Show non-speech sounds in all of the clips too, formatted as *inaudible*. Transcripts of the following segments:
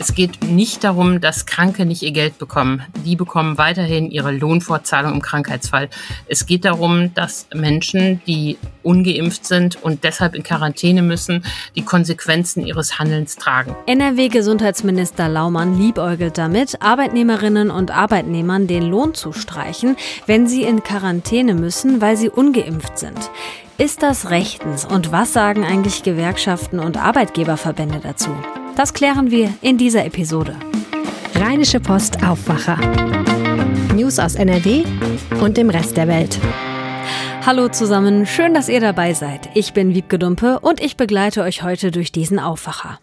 Es geht nicht darum, dass Kranke nicht ihr Geld bekommen. Die bekommen weiterhin ihre Lohnfortzahlung im Krankheitsfall. Es geht darum, dass Menschen, die ungeimpft sind und deshalb in Quarantäne müssen, die Konsequenzen ihres Handelns tragen. NRW-Gesundheitsminister Laumann liebäugelt damit, Arbeitnehmerinnen und Arbeitnehmern den Lohn zu streichen, wenn sie in Quarantäne müssen, weil sie ungeimpft sind. Ist das rechtens und was sagen eigentlich Gewerkschaften und Arbeitgeberverbände dazu? Das klären wir in dieser Episode. Rheinische Post Aufwacher. News aus NRW und dem Rest der Welt. Hallo zusammen, schön, dass ihr dabei seid. Ich bin Wiebke Dumpe und ich begleite euch heute durch diesen Aufwacher.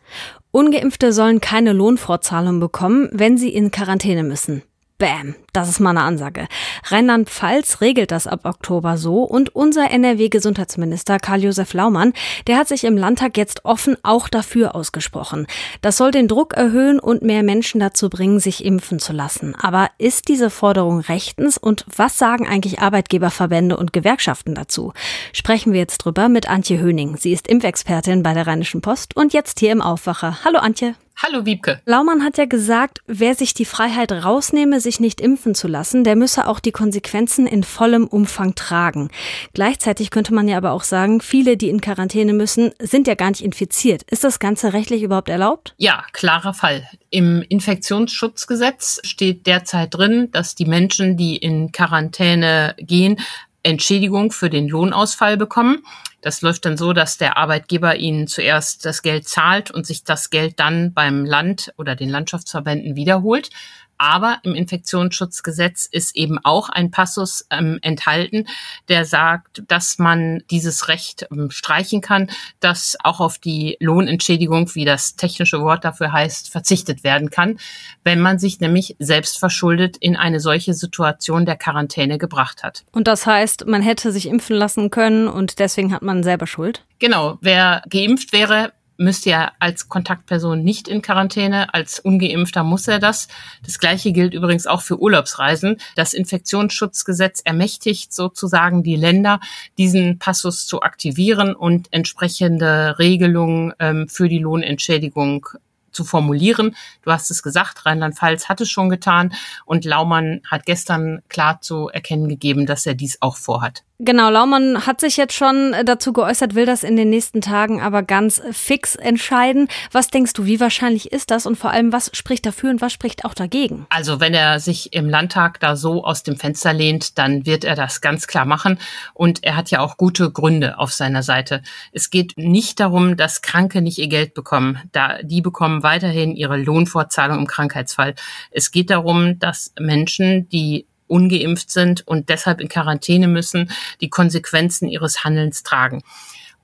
Ungeimpfte sollen keine Lohnfortzahlung bekommen, wenn sie in Quarantäne müssen. Bam, das ist mal eine Ansage. Rheinland-Pfalz regelt das ab Oktober so und unser NRW-Gesundheitsminister Karl-Josef Laumann, der hat sich im Landtag jetzt offen auch dafür ausgesprochen. Das soll den Druck erhöhen und mehr Menschen dazu bringen, sich impfen zu lassen. Aber ist diese Forderung rechtens und was sagen eigentlich Arbeitgeberverbände und Gewerkschaften dazu? Sprechen wir jetzt drüber mit Antje Höning. Sie ist Impfexpertin bei der Rheinischen Post und jetzt hier im Aufwacher. Hallo Antje. Hallo Wiebke. Laumann hat ja gesagt, wer sich die Freiheit rausnehme, sich nicht impfen zu lassen, der müsse auch die Konsequenzen in vollem Umfang tragen. Gleichzeitig könnte man ja aber auch sagen, viele, die in Quarantäne müssen, sind ja gar nicht infiziert. Ist das Ganze rechtlich überhaupt erlaubt? Ja, klarer Fall. Im Infektionsschutzgesetz steht derzeit drin, dass die Menschen, die in Quarantäne gehen, Entschädigung für den Lohnausfall bekommen. Das läuft dann so, dass der Arbeitgeber ihnen zuerst das Geld zahlt und sich das Geld dann beim Land oder den Landschaftsverbänden wiederholt. Aber im Infektionsschutzgesetz ist eben auch ein Passus ähm, enthalten, der sagt, dass man dieses Recht ähm, streichen kann, dass auch auf die Lohnentschädigung, wie das technische Wort dafür heißt, verzichtet werden kann, wenn man sich nämlich selbst verschuldet in eine solche Situation der Quarantäne gebracht hat. Und das heißt, man hätte sich impfen lassen können und deswegen hat man selber Schuld? Genau, wer geimpft wäre, müsste er als Kontaktperson nicht in Quarantäne, als ungeimpfter muss er das. Das gleiche gilt übrigens auch für Urlaubsreisen. Das Infektionsschutzgesetz ermächtigt sozusagen die Länder, diesen Passus zu aktivieren und entsprechende Regelungen ähm, für die Lohnentschädigung zu formulieren. Du hast es gesagt, Rheinland-Pfalz hat es schon getan und Laumann hat gestern klar zu erkennen gegeben, dass er dies auch vorhat. Genau, Laumann hat sich jetzt schon dazu geäußert, will das in den nächsten Tagen aber ganz fix entscheiden. Was denkst du, wie wahrscheinlich ist das und vor allem, was spricht dafür und was spricht auch dagegen? Also wenn er sich im Landtag da so aus dem Fenster lehnt, dann wird er das ganz klar machen und er hat ja auch gute Gründe auf seiner Seite. Es geht nicht darum, dass Kranke nicht ihr Geld bekommen. Da, die bekommen weiterhin ihre Lohnfortzahlung im Krankheitsfall. Es geht darum, dass Menschen, die ungeimpft sind und deshalb in Quarantäne müssen, die Konsequenzen ihres Handelns tragen.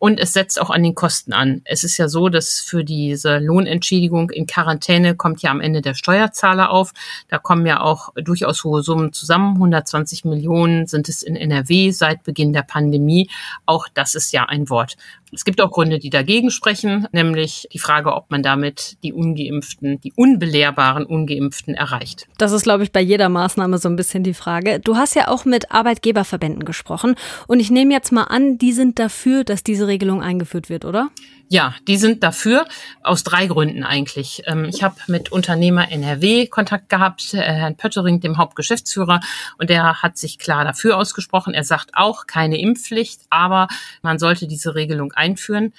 Und es setzt auch an den Kosten an. Es ist ja so, dass für diese Lohnentschädigung in Quarantäne kommt ja am Ende der Steuerzahler auf. Da kommen ja auch durchaus hohe Summen zusammen. 120 Millionen sind es in NRW seit Beginn der Pandemie. Auch das ist ja ein Wort. Es gibt auch Gründe, die dagegen sprechen, nämlich die Frage, ob man damit die ungeimpften, die unbelehrbaren ungeimpften erreicht. Das ist, glaube ich, bei jeder Maßnahme so ein bisschen die Frage. Du hast ja auch mit Arbeitgeberverbänden gesprochen und ich nehme jetzt mal an, die sind dafür, dass diese Regelung eingeführt wird, oder? Ja, die sind dafür aus drei Gründen eigentlich. Ähm, ich habe mit Unternehmer NRW Kontakt gehabt, äh, Herrn Pöttering, dem Hauptgeschäftsführer, und der hat sich klar dafür ausgesprochen. Er sagt auch keine Impfpflicht, aber man sollte diese Regelung einführen.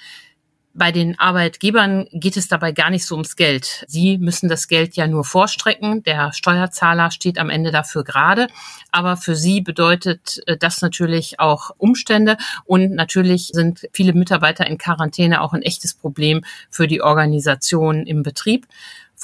Bei den Arbeitgebern geht es dabei gar nicht so ums Geld. Sie müssen das Geld ja nur vorstrecken. Der Steuerzahler steht am Ende dafür gerade. Aber für sie bedeutet äh, das natürlich auch Umstände. Und natürlich sind viele Mitarbeiter in Quarantäne auch ein echtes Problem für die Organisation im Betrieb.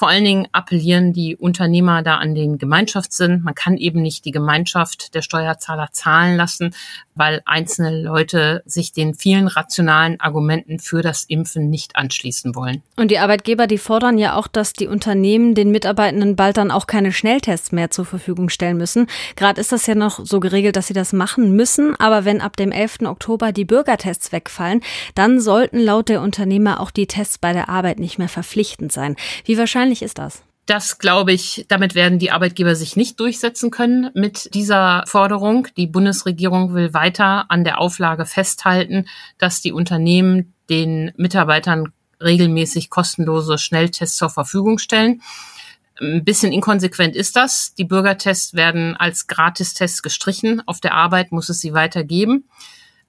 Vor allen Dingen appellieren die Unternehmer da an den Gemeinschaftssinn. Man kann eben nicht die Gemeinschaft der Steuerzahler zahlen lassen, weil einzelne Leute sich den vielen rationalen Argumenten für das Impfen nicht anschließen wollen. Und die Arbeitgeber, die fordern ja auch, dass die Unternehmen den Mitarbeitenden bald dann auch keine Schnelltests mehr zur Verfügung stellen müssen. Gerade ist das ja noch so geregelt, dass sie das machen müssen. Aber wenn ab dem 11. Oktober die Bürgertests wegfallen, dann sollten laut der Unternehmer auch die Tests bei der Arbeit nicht mehr verpflichtend sein. Wie wahrscheinlich ist das? Das glaube ich, damit werden die Arbeitgeber sich nicht durchsetzen können mit dieser Forderung. Die Bundesregierung will weiter an der Auflage festhalten, dass die Unternehmen den Mitarbeitern regelmäßig kostenlose Schnelltests zur Verfügung stellen. Ein bisschen inkonsequent ist das. Die Bürgertests werden als Gratistests gestrichen. Auf der Arbeit muss es sie weitergeben.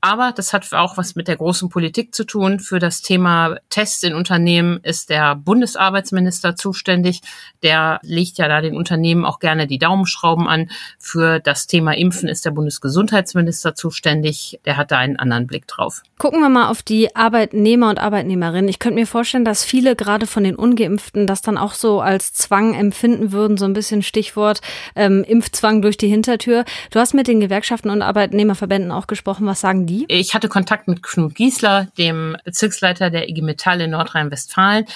Aber das hat auch was mit der großen Politik zu tun. Für das Thema Tests in Unternehmen ist der Bundesarbeitsminister zuständig. Der legt ja da den Unternehmen auch gerne die Daumenschrauben an. Für das Thema Impfen ist der Bundesgesundheitsminister zuständig. Der hat da einen anderen Blick drauf. Gucken wir mal auf die Arbeitnehmer und Arbeitnehmerinnen. Ich könnte mir vorstellen, dass viele gerade von den Ungeimpften das dann auch so als Zwang empfinden würden. So ein bisschen Stichwort ähm, Impfzwang durch die Hintertür. Du hast mit den Gewerkschaften und Arbeitnehmerverbänden auch gesprochen. Was sagen die? Die? Ich hatte Kontakt mit Knut Giesler, dem Bezirksleiter der IG Metall in Nordrhein-Westfalen.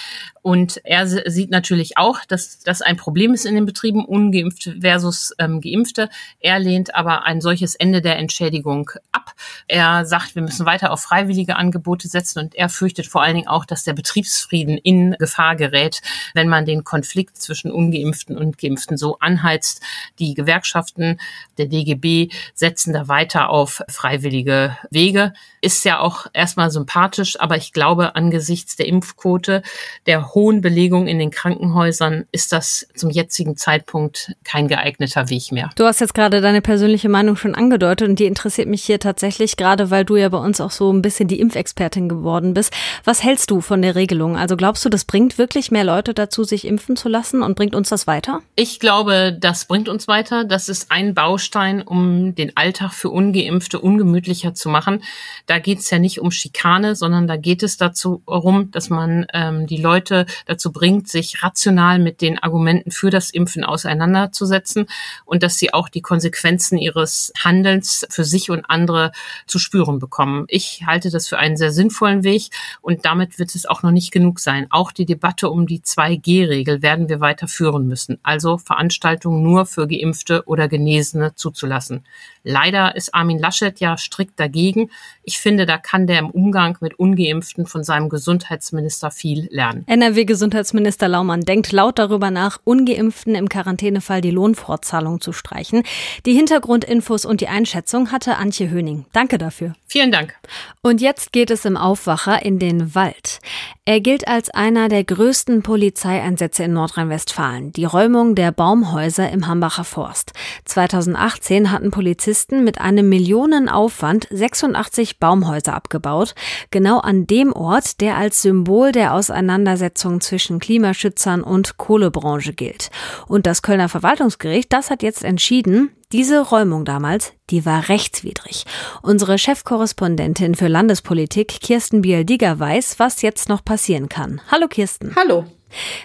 Und er sieht natürlich auch, dass das ein Problem ist in den Betrieben, ungeimpft versus ähm, geimpfte. Er lehnt aber ein solches Ende der Entschädigung ab. Er sagt, wir müssen weiter auf freiwillige Angebote setzen und er fürchtet vor allen Dingen auch, dass der Betriebsfrieden in Gefahr gerät, wenn man den Konflikt zwischen ungeimpften und geimpften so anheizt. Die Gewerkschaften der DGB setzen da weiter auf freiwillige Wege. Ist ja auch erstmal sympathisch, aber ich glaube, angesichts der Impfquote, der hohen Belegung in den Krankenhäusern, ist das zum jetzigen Zeitpunkt kein geeigneter Weg mehr. Du hast jetzt gerade deine persönliche Meinung schon angedeutet und die interessiert mich hier tatsächlich, gerade weil du ja bei uns auch so ein bisschen die Impfexpertin geworden bist. Was hältst du von der Regelung? Also glaubst du, das bringt wirklich mehr Leute dazu, sich impfen zu lassen und bringt uns das weiter? Ich glaube, das bringt uns weiter. Das ist ein Baustein, um den Alltag für Ungeimpfte ungemütlicher zu machen. Da geht es ja nicht um Schikane, sondern da geht es dazu darum, dass man ähm, die Leute dazu bringt, sich rational mit den Argumenten für das Impfen auseinanderzusetzen und dass sie auch die Konsequenzen ihres Handelns für sich und andere zu spüren bekommen. Ich halte das für einen sehr sinnvollen Weg und damit wird es auch noch nicht genug sein. Auch die Debatte um die 2G-Regel werden wir weiter müssen, also Veranstaltungen nur für Geimpfte oder Genesene zuzulassen. Leider ist Armin Laschet ja strikt dagegen. Ich finde, da kann der im Umgang mit Ungeimpften von seinem Gesundheitsminister viel lernen. NRW-Gesundheitsminister Laumann denkt laut darüber nach, Ungeimpften im Quarantänefall die Lohnfortzahlung zu streichen. Die Hintergrundinfos und die Einschätzung hatte Antje Höning. Danke dafür. Vielen Dank. Und jetzt geht es im Aufwacher in den Wald. Er gilt als einer der größten Polizeieinsätze in Nordrhein-Westfalen. Die Räumung der Baumhäuser im Hambacher Forst. 2018 hatten Polizisten mit einem Millionenaufwand 86 Baumhäuser abgebaut. Genau an dem Ort, der als Symbol der Auseinandersetzung zwischen Klimaschützern und Kohlebranche gilt. Und das Kölner Verwaltungsgericht, das hat jetzt entschieden, diese Räumung damals, die war rechtswidrig. Unsere Chefkorrespondentin für Landespolitik, Kirsten Biel-Digger, weiß, was jetzt noch passieren kann. Hallo Kirsten. Hallo.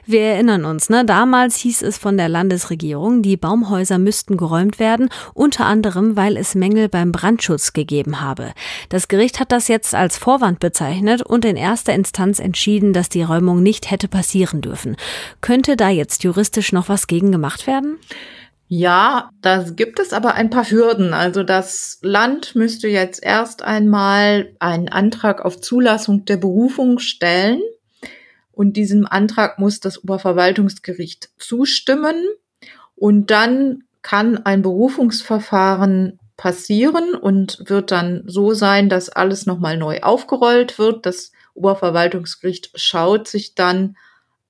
Wir erinnern uns, ne? Damals hieß es von der Landesregierung, die Baumhäuser müssten geräumt werden, unter anderem, weil es Mängel beim Brandschutz gegeben habe. Das Gericht hat das jetzt als Vorwand bezeichnet und in erster Instanz entschieden, dass die Räumung nicht hätte passieren dürfen. Könnte da jetzt juristisch noch was gegen gemacht werden? Ja, da gibt es aber ein paar Hürden. Also das Land müsste jetzt erst einmal einen Antrag auf Zulassung der Berufung stellen. Und diesem Antrag muss das Oberverwaltungsgericht zustimmen. Und dann kann ein Berufungsverfahren passieren und wird dann so sein, dass alles nochmal neu aufgerollt wird. Das Oberverwaltungsgericht schaut sich dann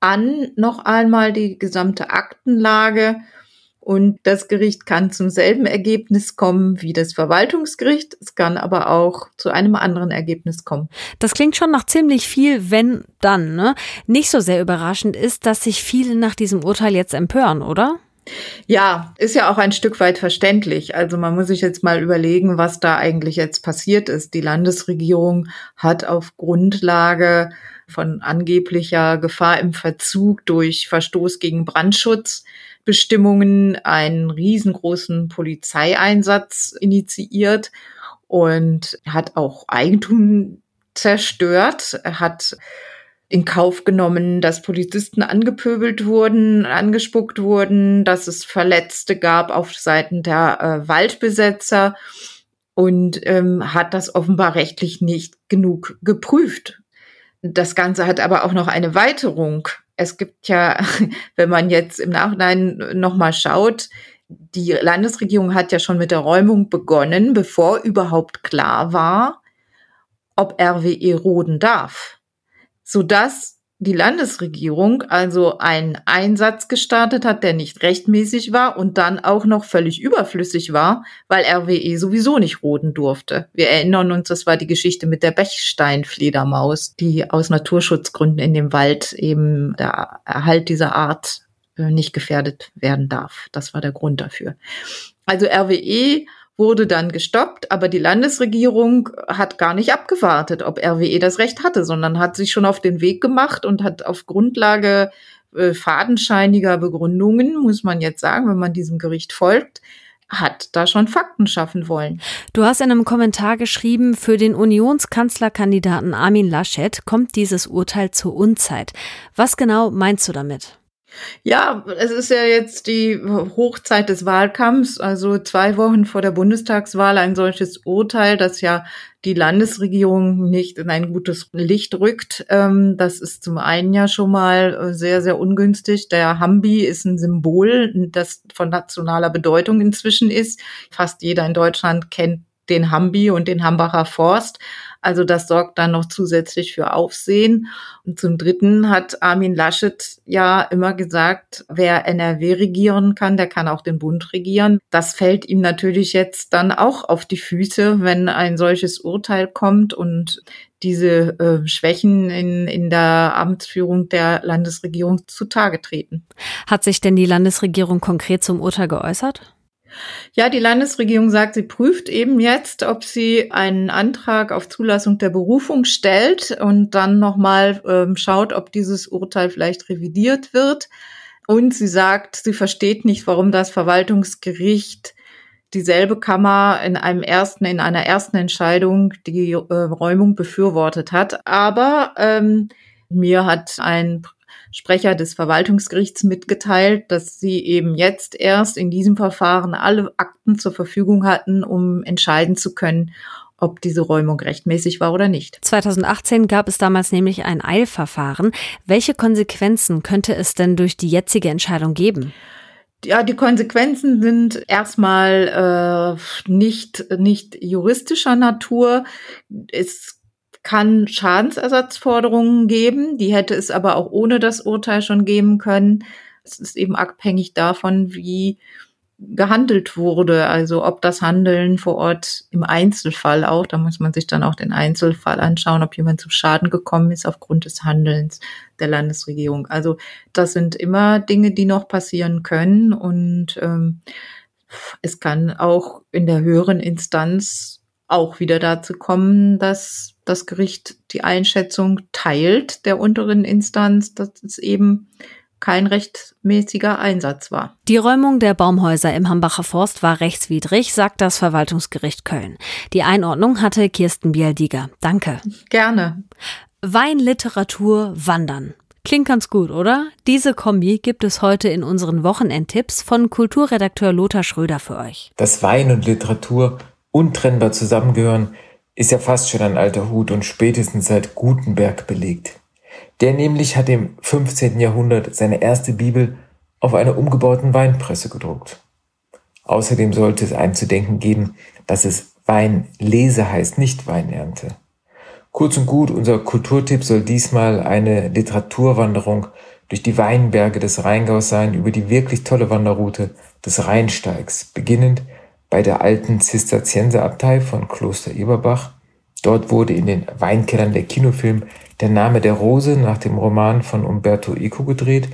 an noch einmal die gesamte Aktenlage und das Gericht kann zum selben Ergebnis kommen wie das Verwaltungsgericht. Es kann aber auch zu einem anderen Ergebnis kommen. Das klingt schon nach ziemlich viel, wenn dann. Ne? Nicht so sehr überraschend ist, dass sich viele nach diesem Urteil jetzt empören, oder? Ja, ist ja auch ein Stück weit verständlich. Also man muss sich jetzt mal überlegen, was da eigentlich jetzt passiert ist. Die Landesregierung hat auf Grundlage von angeblicher Gefahr im Verzug durch Verstoß gegen Brandschutz Bestimmungen einen riesengroßen Polizeieinsatz initiiert und hat auch Eigentum zerstört, hat in Kauf genommen, dass Polizisten angepöbelt wurden, angespuckt wurden, dass es Verletzte gab auf Seiten der äh, Waldbesetzer und ähm, hat das offenbar rechtlich nicht genug geprüft. Das Ganze hat aber auch noch eine Weiterung es gibt ja, *laughs* wenn man jetzt im Nachhinein nochmal schaut, die Landesregierung hat ja schon mit der Räumung begonnen, bevor überhaupt klar war, ob RWE roden darf. sodass die Landesregierung also einen Einsatz gestartet hat, der nicht rechtmäßig war und dann auch noch völlig überflüssig war, weil RWE sowieso nicht roden durfte. Wir erinnern uns, das war die Geschichte mit der Bechsteinfledermaus, die aus Naturschutzgründen in dem Wald eben der Erhalt dieser Art äh, nicht gefährdet werden darf. Das war der Grund dafür. Also RWE wurde dann gestoppt, aber die Landesregierung hat gar nicht abgewartet, ob RWE das Recht hatte, sondern hat sich schon auf den Weg gemacht und hat auf Grundlage äh, fadenscheiniger Begründungen, muss man jetzt sagen, wenn man diesem Gericht folgt, hat da schon Fakten schaffen wollen. Du hast in einem Kommentar geschrieben, für den Unionskanzlerkandidaten Armin Laschet kommt dieses Urteil zur Unzeit. Was genau meinst du damit? Ja, es ist ja jetzt die Hochzeit des Wahlkampfs, also zwei Wochen vor der Bundestagswahl ein solches Urteil, das ja die Landesregierung nicht in ein gutes Licht rückt. Ähm, das ist zum einen ja schon mal sehr, sehr ungünstig. Der Hambi ist ein Symbol, das von nationaler Bedeutung inzwischen ist. Fast jeder in Deutschland kennt den Hambi und den Hambacher Forst. Also das sorgt dann noch zusätzlich für Aufsehen. Und zum Dritten hat Armin Laschet ja immer gesagt, wer NRW regieren kann, der kann auch den Bund regieren. Das fällt ihm natürlich jetzt dann auch auf die Füße, wenn ein solches Urteil kommt und diese äh, Schwächen in, in der Amtsführung der Landesregierung zutage treten. Hat sich denn die Landesregierung konkret zum Urteil geäußert? Ja, die Landesregierung sagt, sie prüft eben jetzt, ob sie einen Antrag auf Zulassung der Berufung stellt und dann nochmal ähm, schaut, ob dieses Urteil vielleicht revidiert wird. Und sie sagt, sie versteht nicht, warum das Verwaltungsgericht dieselbe Kammer in einem ersten, in einer ersten Entscheidung die äh, Räumung befürwortet hat. Aber ähm, mir hat ein Sprecher des Verwaltungsgerichts mitgeteilt, dass sie eben jetzt erst in diesem Verfahren alle Akten zur Verfügung hatten, um entscheiden zu können, ob diese Räumung rechtmäßig war oder nicht. 2018 gab es damals nämlich ein Eilverfahren. Welche Konsequenzen könnte es denn durch die jetzige Entscheidung geben? Ja, die Konsequenzen sind erstmal äh, nicht, nicht juristischer Natur. Es kann Schadensersatzforderungen geben. Die hätte es aber auch ohne das Urteil schon geben können. Es ist eben abhängig davon, wie gehandelt wurde, also ob das Handeln vor Ort im Einzelfall auch, da muss man sich dann auch den Einzelfall anschauen, ob jemand zum Schaden gekommen ist aufgrund des Handelns der Landesregierung. Also das sind immer Dinge, die noch passieren können und ähm, es kann auch in der höheren Instanz auch wieder dazu kommen, dass das Gericht die Einschätzung teilt der unteren Instanz, dass es eben kein rechtmäßiger Einsatz war. Die Räumung der Baumhäuser im Hambacher Forst war rechtswidrig, sagt das Verwaltungsgericht Köln. Die Einordnung hatte Kirsten Bialdiger. Danke. Gerne. Wein, Literatur, Wandern. Klingt ganz gut, oder? Diese Kombi gibt es heute in unseren Wochenendtipps von Kulturredakteur Lothar Schröder für euch. Dass Wein und Literatur untrennbar zusammengehören, ist ja fast schon ein alter Hut und spätestens seit Gutenberg belegt. Der nämlich hat im 15. Jahrhundert seine erste Bibel auf einer umgebauten Weinpresse gedruckt. Außerdem sollte es einzudenken geben, dass es Weinlese heißt, nicht Weinernte. Kurz und gut, unser Kulturtipp soll diesmal eine Literaturwanderung durch die Weinberge des Rheingaus sein, über die wirklich tolle Wanderroute des Rheinsteigs, beginnend bei der alten Zisterzienserabtei von Kloster Eberbach. Dort wurde in den Weinkellern der Kinofilm Der Name der Rose nach dem Roman von Umberto Eco gedreht,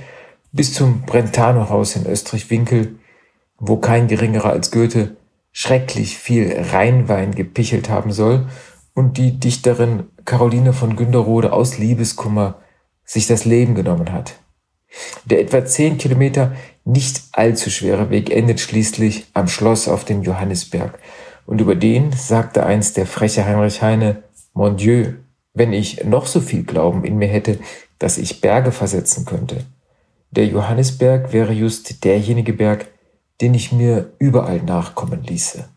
bis zum Brentano-Haus in Österreich-Winkel, wo kein geringerer als Goethe schrecklich viel Rheinwein gepichelt haben soll und die Dichterin Caroline von Günderode aus Liebeskummer sich das Leben genommen hat. Der etwa zehn Kilometer nicht allzu schwere Weg endet schließlich am Schloss auf dem Johannisberg. Und über den sagte einst der freche Heinrich Heine, Mon Dieu, wenn ich noch so viel Glauben in mir hätte, dass ich Berge versetzen könnte. Der Johannisberg wäre just derjenige Berg, den ich mir überall nachkommen ließe.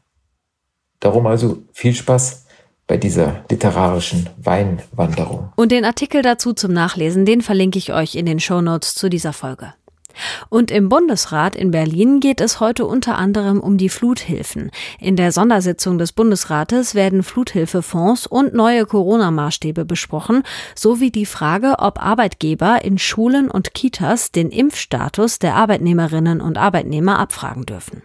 Darum also viel Spaß bei dieser literarischen Weinwanderung. Und den Artikel dazu zum Nachlesen, den verlinke ich euch in den Show Notes zu dieser Folge. Und im Bundesrat in Berlin geht es heute unter anderem um die Fluthilfen. In der Sondersitzung des Bundesrates werden Fluthilfefonds und neue Corona-Maßstäbe besprochen, sowie die Frage, ob Arbeitgeber in Schulen und Kitas den Impfstatus der Arbeitnehmerinnen und Arbeitnehmer abfragen dürfen.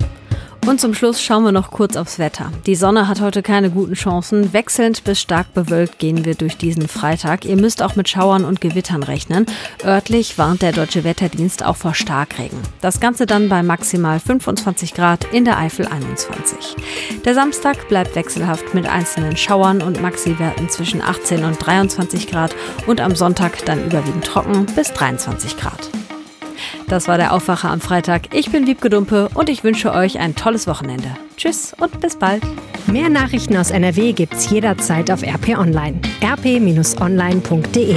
Und zum Schluss schauen wir noch kurz aufs Wetter. Die Sonne hat heute keine guten Chancen. Wechselnd bis stark bewölkt gehen wir durch diesen Freitag. Ihr müsst auch mit Schauern und Gewittern rechnen. Örtlich warnt der Deutsche Wetterdienst auch vor Starkregen. Das Ganze dann bei maximal 25 Grad, in der Eifel 21. Der Samstag bleibt wechselhaft mit einzelnen Schauern und Maxiwerten zwischen 18 und 23 Grad und am Sonntag dann überwiegend trocken bis 23 Grad. Das war der Aufwacher am Freitag. Ich bin Wiebke Dumpe und ich wünsche euch ein tolles Wochenende. Tschüss und bis bald. Mehr Nachrichten aus NRW gibt's jederzeit auf RP Online. rp-online.de